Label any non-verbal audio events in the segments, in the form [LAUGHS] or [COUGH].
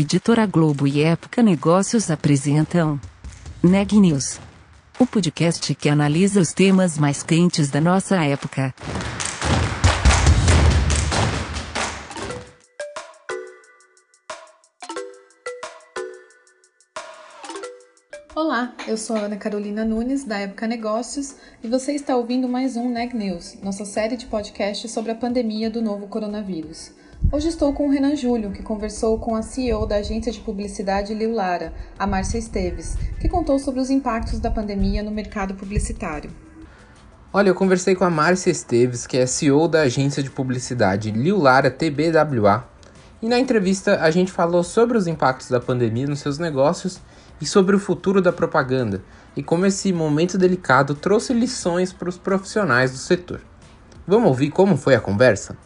Editora Globo e Época Negócios apresentam Neg News, o podcast que analisa os temas mais quentes da nossa época. Olá, eu sou Ana Carolina Nunes, da Época Negócios, e você está ouvindo mais um Neg News, nossa série de podcasts sobre a pandemia do novo coronavírus. Hoje estou com o Renan Júlio, que conversou com a CEO da agência de publicidade Liu Lara, a Márcia Esteves, que contou sobre os impactos da pandemia no mercado publicitário. Olha, eu conversei com a Márcia Esteves, que é CEO da agência de publicidade Liu Lara TBWA, e na entrevista a gente falou sobre os impactos da pandemia nos seus negócios e sobre o futuro da propaganda e como esse momento delicado trouxe lições para os profissionais do setor. Vamos ouvir como foi a conversa?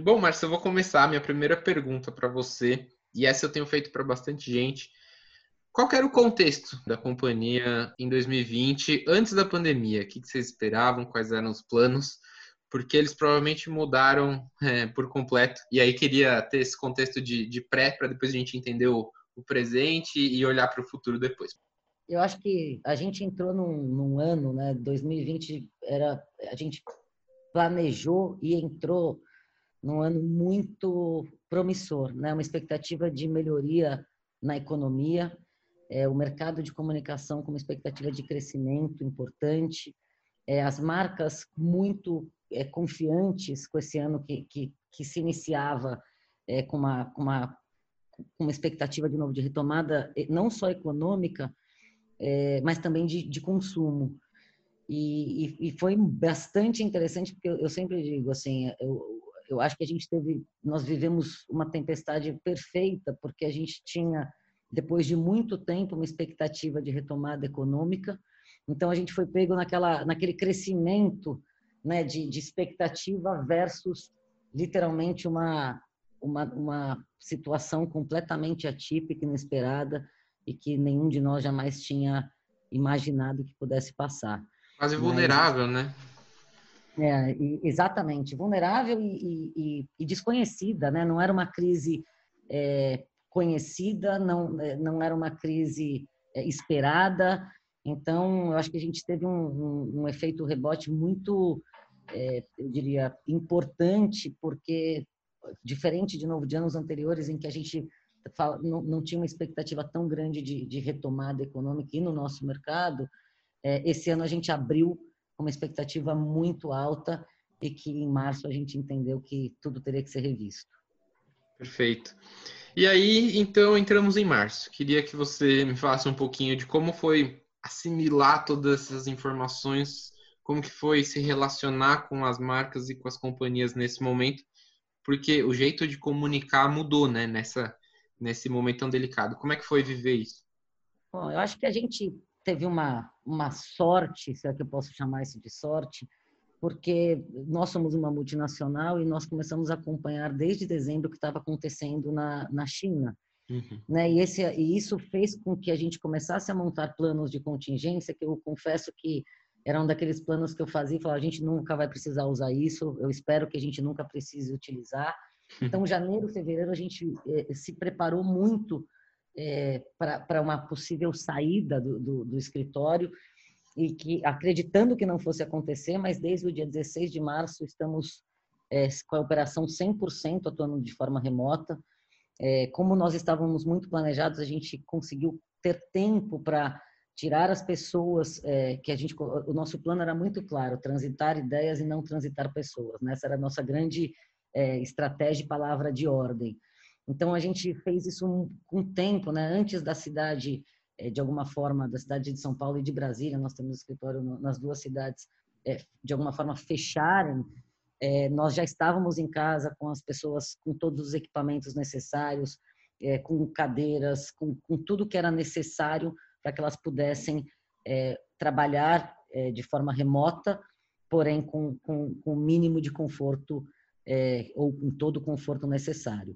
Bom, Márcio, eu vou começar a minha primeira pergunta para você, e essa eu tenho feito para bastante gente. Qual era o contexto da companhia em 2020, antes da pandemia? O que vocês esperavam? Quais eram os planos? Porque eles provavelmente mudaram é, por completo. E aí queria ter esse contexto de, de pré, para depois a gente entender o, o presente e olhar para o futuro depois. Eu acho que a gente entrou num, num ano, né? 2020 era a gente planejou e entrou num ano muito promissor, né? Uma expectativa de melhoria na economia, é, o mercado de comunicação com uma expectativa de crescimento importante, é, as marcas muito é, confiantes com esse ano que, que, que se iniciava é, com, uma, com, uma, uma expectativa de novo de retomada, não só econômica, é, mas também de, de consumo. E, e, e, foi bastante interessante, porque eu sempre digo assim, eu, eu acho que a gente teve, nós vivemos uma tempestade perfeita, porque a gente tinha, depois de muito tempo, uma expectativa de retomada econômica. Então, a gente foi pego naquela, naquele crescimento né, de, de expectativa versus, literalmente, uma, uma, uma situação completamente atípica, inesperada, e que nenhum de nós jamais tinha imaginado que pudesse passar. Quase vulnerável, Mas, né? É, exatamente, vulnerável e, e, e, desconhecida, né? Não era uma crise é, conhecida, não, é, não era uma crise é, esperada. Então, eu acho que a gente teve um, um, um efeito rebote muito, é, eu diria, importante, porque diferente de novo de anos anteriores em que a gente fala, não, não tinha uma expectativa tão grande de, de retomada econômica e no nosso mercado, é, esse ano a gente abriu uma expectativa muito alta e que em março a gente entendeu que tudo teria que ser revisto. Perfeito. E aí, então, entramos em março. Queria que você me falasse um pouquinho de como foi assimilar todas essas informações, como que foi se relacionar com as marcas e com as companhias nesse momento, porque o jeito de comunicar mudou, né, nessa nesse momento tão delicado. Como é que foi viver isso? Bom, eu acho que a gente teve uma, uma sorte, se é que eu posso chamar isso de sorte, porque nós somos uma multinacional e nós começamos a acompanhar desde dezembro o que estava acontecendo na, na China. Uhum. Né? E, esse, e isso fez com que a gente começasse a montar planos de contingência, que eu confesso que eram daqueles planos que eu fazia e falava, a gente nunca vai precisar usar isso, eu espero que a gente nunca precise utilizar. [LAUGHS] Então, janeiro, fevereiro, a gente eh, se preparou muito é, para uma possível saída do, do, do, escritório e que acreditando que não fosse acontecer, mas desde o dia 16 de março estamos é, com a operação 100% atuando de forma remota. É, como nós estávamos muito planejados, a gente conseguiu ter tempo para tirar as pessoas que a gente o nosso plano era muito claro transitar ideias e não transitar pessoas né? essa era a nossa grande estratégia e palavra de ordem então a gente fez isso com tempo, né? Antes da cidade, eh, de alguma forma, da cidade de São Paulo e de Brasília, nós temos escritório nas duas cidades, eh, de alguma forma fecharem. Eh, nós já estávamos em casa com as pessoas, com todos os equipamentos necessários, com cadeiras, com, com, tudo que era necessário para que elas pudessem trabalhar de forma remota, porém com, com, com mínimo de conforto ou com todo o conforto necessário.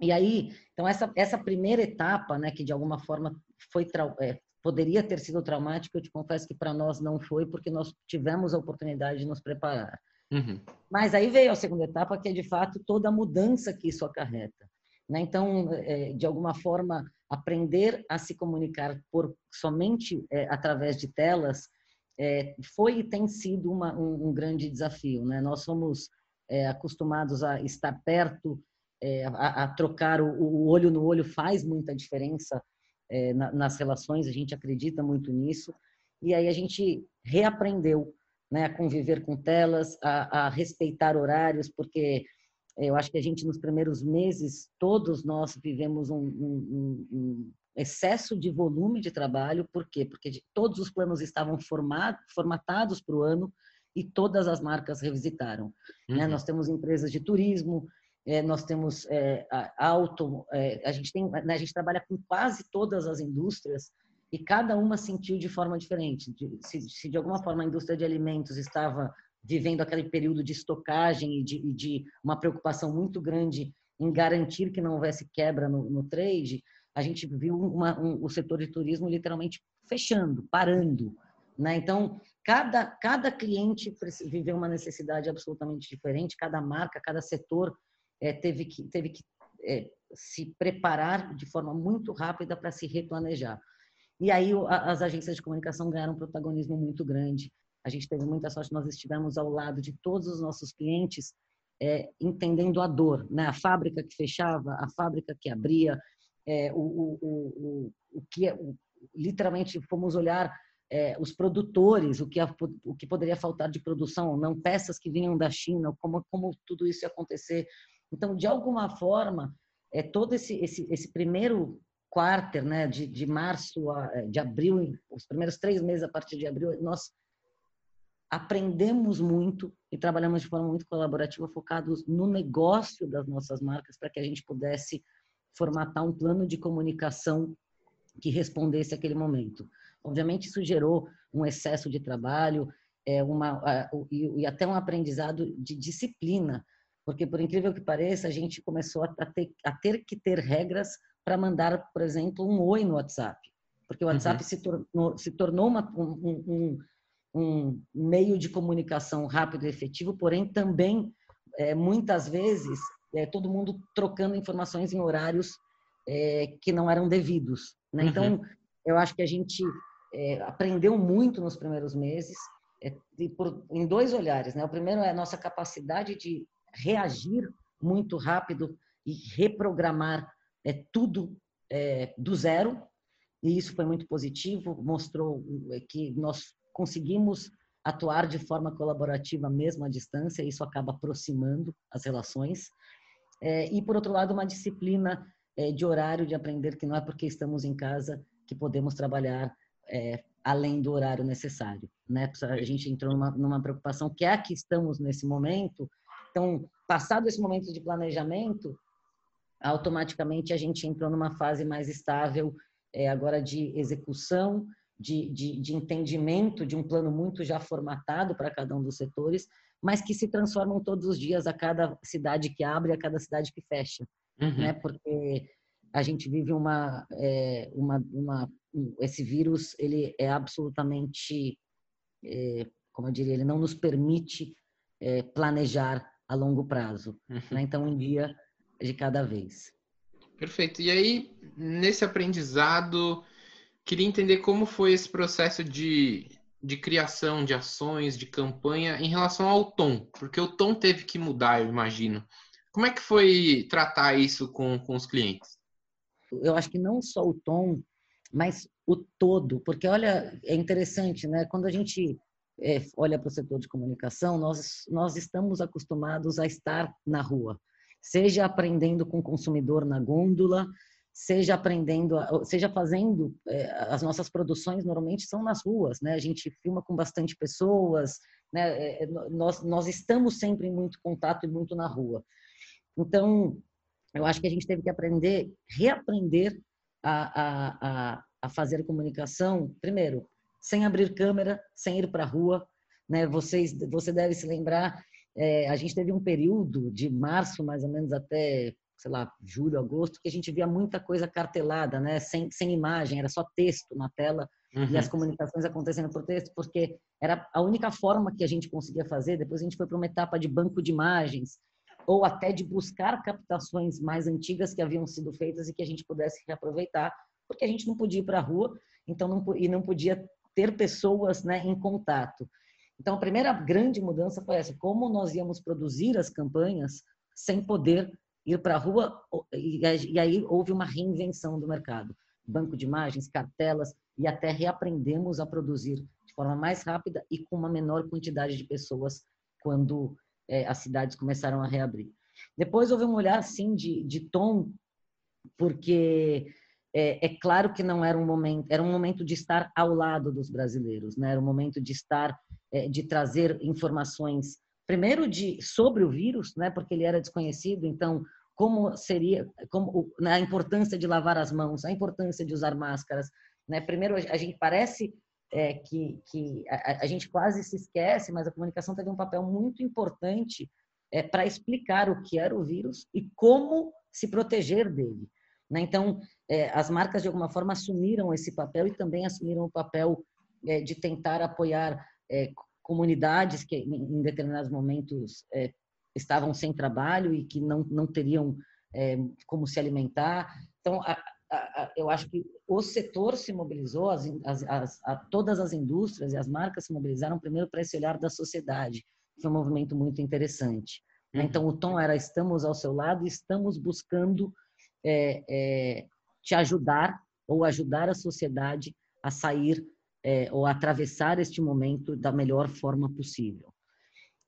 E aí, então essa essa primeira etapa, né, que de alguma forma foi é, poderia ter sido traumática, eu te confesso que para nós não foi, porque nós tivemos a oportunidade de nos preparar. Uhum. Mas aí veio a segunda etapa, que é de fato toda a mudança que isso acarreta. Né? Então, é, de alguma forma, aprender a se comunicar por somente é, através de telas é, foi e tem sido uma, um, um, grande desafio. Né? Nós somos é, acostumados a estar perto, é, a, a, trocar o, o, olho no olho faz muita diferença é, na, nas relações, a gente acredita muito nisso. E aí a gente reaprendeu né, a conviver com telas, a, a respeitar horários, porque eu acho que a gente, nos primeiros meses, todos nós vivemos um, um, um excesso de volume de trabalho. Por quê? Porque todos os planos estavam format, formatados para o ano e todas as marcas revisitaram. Né? Uhum. Né? Nós temos empresas de turismo, é, nós temos é, auto, é, a gente tem, né, a gente trabalha com quase todas as indústrias e cada uma sentiu de forma diferente. Se, se de alguma forma a indústria de alimentos estava vivendo aquele período de estocagem e de, e de uma preocupação muito grande em garantir que não houvesse quebra no, no trade, a gente viu uma, um, o setor de turismo literalmente fechando, parando. Né? Então, cada, cada cliente viveu uma necessidade absolutamente diferente, cada marca, cada setor é, teve que, teve que é, se preparar de forma muito rápida para se replanejar. E aí as agências de comunicação ganharam um protagonismo muito grande. A gente teve muita sorte, nós estivemos ao lado de todos os nossos clientes, é, entendendo a dor, né? A fábrica que fechava, a fábrica que abria, é, o, o, o, o que o, literalmente fomos olhar é, os produtores, o que, a, o que poderia faltar de produção, não peças que vinham da China, como, como tudo isso ia acontecer. Então, de alguma forma, é, todo esse, esse, esse primeiro quarter, né, de, de março a de abril, os primeiros três meses a partir de abril, nós aprendemos muito e trabalhamos de forma muito colaborativa, focados no negócio das nossas marcas, para que a gente pudesse formatar um plano de comunicação que respondesse àquele momento. Obviamente, isso gerou um excesso de trabalho é, uma, e até um aprendizado de disciplina, porque, por incrível que pareça, a gente começou a ter, a ter que ter regras para mandar, por exemplo, um oi no WhatsApp. Porque o WhatsApp uhum. se, tornou, se tornou uma, um, um, um meio de comunicação rápido e efetivo, porém também é, muitas vezes é, todo mundo trocando informações em horários é, que não eram devidos. Né? Uhum. Então, eu acho que a gente é, aprendeu muito nos primeiros meses, é, por, em dois olhares. Né? O primeiro é a nossa capacidade de reagir muito rápido e reprogramar é, tudo do zero, e isso foi muito positivo, mostrou que nós conseguimos atuar de forma colaborativa mesmo à distância, isso acaba aproximando as relações. É, e, por outro lado, uma disciplina é, de horário de aprender que não é porque estamos em casa que podemos trabalhar é, além do horário necessário. Né? A gente entrou numa, numa preocupação que é a que estamos nesse momento. Então, passado esse momento de planejamento, automaticamente a gente entrou numa fase mais estável é, agora de execução de, de, de entendimento de um plano muito já formatado para cada um dos setores, mas que se transformam todos os dias a cada cidade que abre, a cada cidade que fecha, uhum. né? Porque a gente vive uma, é, uma, uma, esse vírus ele é absolutamente, é, como eu diria, ele não nos permite é, planejar a longo prazo, né? Então um dia de cada vez. Perfeito. E aí nesse aprendizado Queria entender como foi esse processo de, de criação de ações, de campanha em relação ao tom, porque o tom teve que mudar, eu imagino. Como é que foi tratar isso com, com os clientes? Eu acho que não só o tom, mas o todo, porque olha, é interessante, né? Quando a gente é, olha para o setor de comunicação, nós, nós estamos acostumados a estar na rua, seja aprendendo com o consumidor na gôndola, seja aprendendo, seja fazendo é, as nossas produções normalmente são nas ruas, né? A gente filma com bastante pessoas, né? É, nós nós estamos sempre em muito contato e muito na rua. Então, eu acho que a gente teve que aprender, reaprender a, a, a, a fazer comunicação, primeiro, sem abrir câmera, sem ir para a rua, né? Vocês, você deve se lembrar, é, a gente teve um período de março mais ou menos até sei lá, julho, agosto, que a gente via muita coisa cartelada, né? Sem, sem imagem, era só texto na tela uhum. e as comunicações acontecendo por texto, porque era a única forma que a gente conseguia fazer. Depois a gente foi para uma etapa de banco de imagens ou até de buscar captações mais antigas que haviam sido feitas e que a gente pudesse reaproveitar, porque a gente não podia ir para a rua, então não e não podia ter pessoas, né, em contato. Então a primeira grande mudança foi essa: como nós íamos produzir as campanhas sem poder ir para a rua e, aí houve uma reinvenção do mercado. Banco de imagens, cartelas e até reaprendemos a produzir de forma mais rápida e com uma menor quantidade de pessoas quando é, as cidades começaram a reabrir. Depois houve um olhar, sim, de, de tom, porque é, é, claro que não era um momento, era um momento de estar ao lado dos brasileiros, né? Era um momento de estar, é, de trazer informações, primeiro de sobre o vírus, né? Porque ele era desconhecido, então como seria, como né, a importância de lavar as mãos, a importância de usar máscaras, né? Primeiro a gente parece é, que, que a, a, gente quase se esquece, mas a comunicação teve um papel muito importante é, para explicar o que era o vírus e como se proteger dele. Né? Então, é, as marcas de alguma forma assumiram esse papel e também assumiram o papel é, de tentar apoiar é, comunidades que em determinados momentos é, estavam sem trabalho e que não, não teriam é, como se alimentar. Então, a, a, a, eu acho que o setor se mobilizou, as, as, as, todas as indústrias e as marcas se mobilizaram primeiro para esse olhar da sociedade. Foi um movimento muito interessante. Uhum. Então, o tom era: estamos ao seu lado e estamos buscando é, é, te ajudar ou ajudar a sociedade a sair é, ou atravessar este momento da melhor forma possível.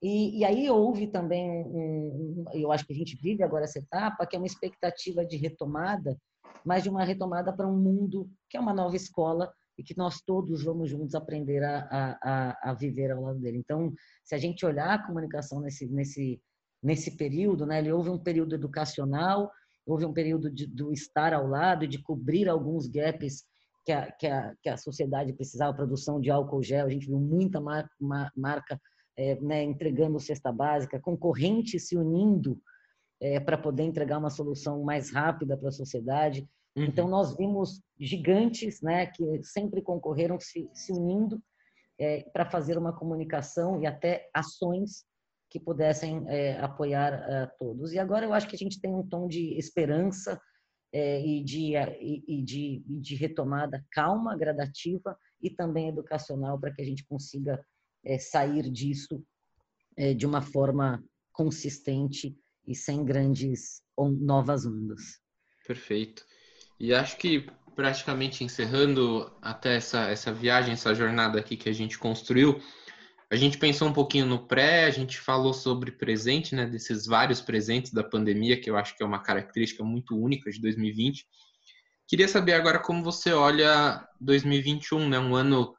E, e, aí houve também, um, um, eu acho que a gente vive agora essa etapa, que é uma expectativa de retomada, mas de uma retomada para um mundo que é uma nova escola e que nós todos vamos juntos aprender a, a, a viver ao lado dele. Então, se a gente olhar a comunicação nesse, nesse, nesse período, né, ele houve um período educacional, houve um período de, do estar ao lado, de cobrir alguns gaps que a, que a, que a sociedade precisava, produção de álcool gel, a gente viu muita mar, marca é, né, entregando cesta básica, concorrentes se unindo é, para poder entregar uma solução mais rápida para a sociedade. Uhum. Então, nós vimos gigantes né, que sempre concorreram se, se unindo é, para fazer uma comunicação e até ações que pudessem é, apoiar a todos. E agora eu acho que a gente tem um tom de esperança é, e, de, e, e, de, e de retomada calma, gradativa e também educacional para que a gente consiga é, sair disso é, de uma forma consistente e sem grandes on, novas ondas. Perfeito. E acho que praticamente encerrando até essa, essa viagem, essa jornada aqui que a gente construiu, a gente pensou um pouquinho no pré, a gente falou sobre presente, né, desses vários presentes da pandemia, que eu acho que é uma característica muito única de 2020. Queria saber agora como você olha 2021, né, um ano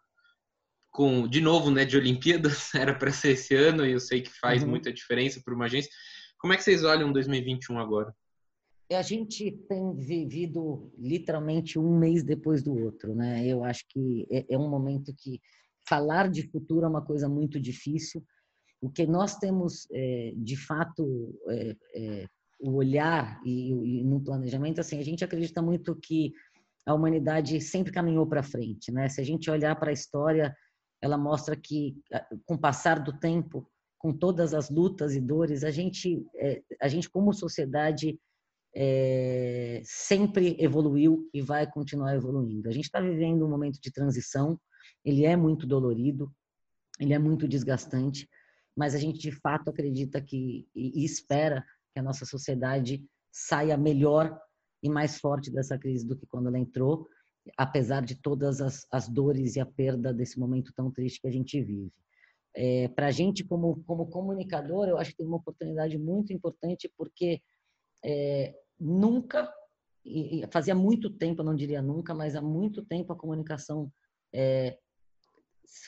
com, de novo, né, de Olimpíadas, [LAUGHS] era para ser esse ano e eu sei que faz uhum. muita diferença para uma agência. Como é que vocês olham 2021 agora? A gente tem vivido literalmente um mês depois do outro, né? Eu acho que é, é um momento que falar de futuro é uma coisa muito difícil. O que nós temos, é, de fato, é, é, o olhar e, e no planejamento, assim, a gente acredita muito que a humanidade sempre caminhou para frente, né? Se a gente olhar para a história, ela mostra que, com o passar do tempo, com todas as lutas e dores, a gente, é, a gente como sociedade, é, sempre evoluiu e vai continuar evoluindo. A gente está vivendo um momento de transição, ele é muito dolorido, ele é muito desgastante, mas a gente de fato acredita que e espera que a nossa sociedade saia melhor e mais forte dessa crise do que quando ela entrou apesar de todas as, as dores e a perda desse momento tão triste que a gente vive. É, Para a gente, como, como comunicador, eu acho que tem uma oportunidade muito importante, porque é, nunca, e, fazia muito tempo, não diria nunca, mas há muito tempo a comunicação é,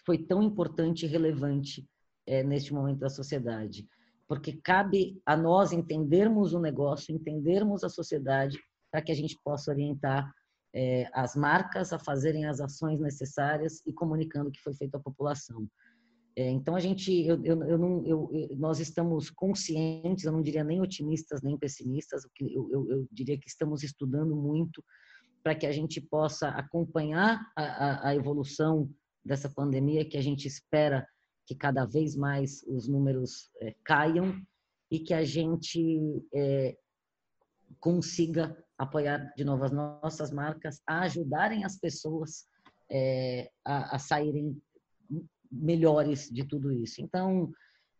foi tão importante e relevante é, neste momento da sociedade. Porque cabe a nós entendermos o negócio, entendermos a sociedade, para que a gente possa orientar é, as marcas a fazerem as ações necessárias e comunicando o que foi feito à população. É, então a gente, eu, eu, eu não, eu, nós estamos conscientes, eu não diria nem otimistas nem pessimistas, eu, eu diria que estamos estudando muito para que a gente possa acompanhar a, a, a, evolução dessa pandemia, que a gente espera que cada vez mais os números é, caiam e que a gente é, consiga apoiar de novo as nossas marcas, a ajudarem as pessoas é, a, a, saírem melhores de tudo isso. Então,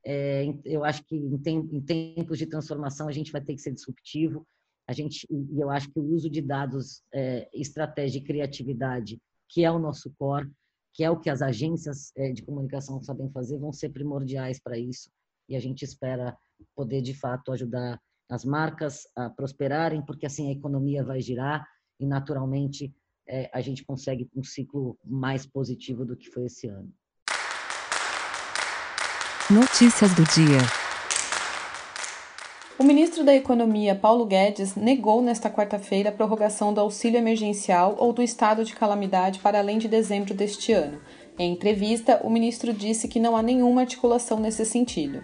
é, eu acho que em, tem, em, tempos de transformação a gente vai ter que ser disruptivo. A gente, e eu acho que o uso de dados, é, estratégia e criatividade, que é o nosso core, que é o que as agências é, de comunicação sabem fazer, vão ser primordiais para isso. E a gente espera poder, de fato, ajudar as marcas a prosperarem, porque assim a economia vai girar e, naturalmente, é, a gente consegue um ciclo mais positivo do que foi esse ano. Notícias do dia. O ministro da Economia, Paulo Guedes, negou nesta quarta-feira a prorrogação do auxílio emergencial ou do estado de calamidade para além de dezembro deste ano. Em entrevista, o ministro disse que não há nenhuma articulação nesse sentido.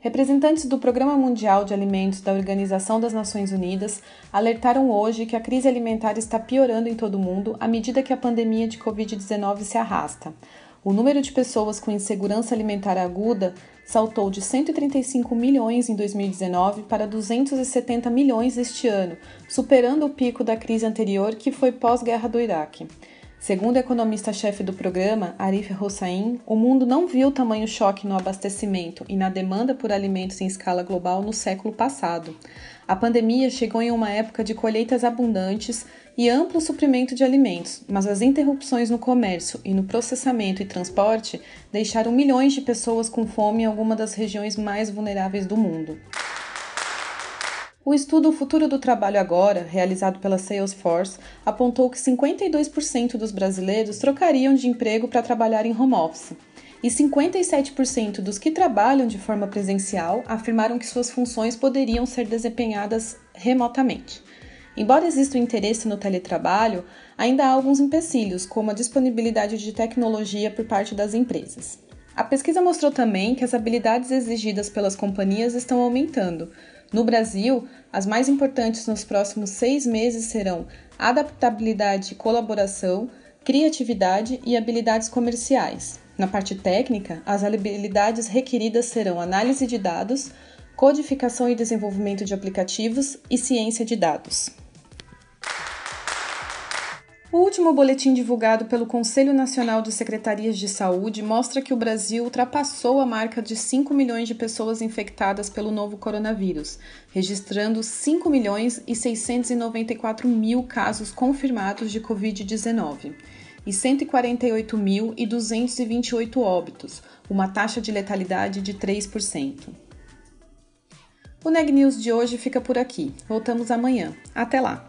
Representantes do Programa Mundial de Alimentos da Organização das Nações Unidas alertaram hoje que a crise alimentar está piorando em todo o mundo à medida que a pandemia de Covid-19 se arrasta. O número de pessoas com insegurança alimentar aguda saltou de 135 milhões em 2019 para 270 milhões este ano, superando o pico da crise anterior que foi pós-guerra do Iraque. Segundo a economista-chefe do programa, Arif Hossain, o mundo não viu tamanho choque no abastecimento e na demanda por alimentos em escala global no século passado. A pandemia chegou em uma época de colheitas abundantes e amplo suprimento de alimentos, mas as interrupções no comércio e no processamento e transporte deixaram milhões de pessoas com fome em alguma das regiões mais vulneráveis do mundo. O estudo Futuro do Trabalho Agora, realizado pela Salesforce, apontou que 52% dos brasileiros trocariam de emprego para trabalhar em home office. E 57% dos que trabalham de forma presencial afirmaram que suas funções poderiam ser desempenhadas remotamente. Embora exista o interesse no teletrabalho, ainda há alguns empecilhos, como a disponibilidade de tecnologia por parte das empresas. A pesquisa mostrou também que as habilidades exigidas pelas companhias estão aumentando. No Brasil, as mais importantes nos próximos seis meses serão adaptabilidade e colaboração, criatividade e habilidades comerciais. Na parte técnica, as habilidades requeridas serão análise de dados, codificação e desenvolvimento de aplicativos e ciência de dados. O último boletim divulgado pelo Conselho Nacional de Secretarias de Saúde mostra que o Brasil ultrapassou a marca de 5 milhões de pessoas infectadas pelo novo coronavírus, registrando 5 milhões e 694 mil casos confirmados de Covid-19 e 148.228 óbitos, uma taxa de letalidade de 3%. O Neg News de hoje fica por aqui. Voltamos amanhã. Até lá!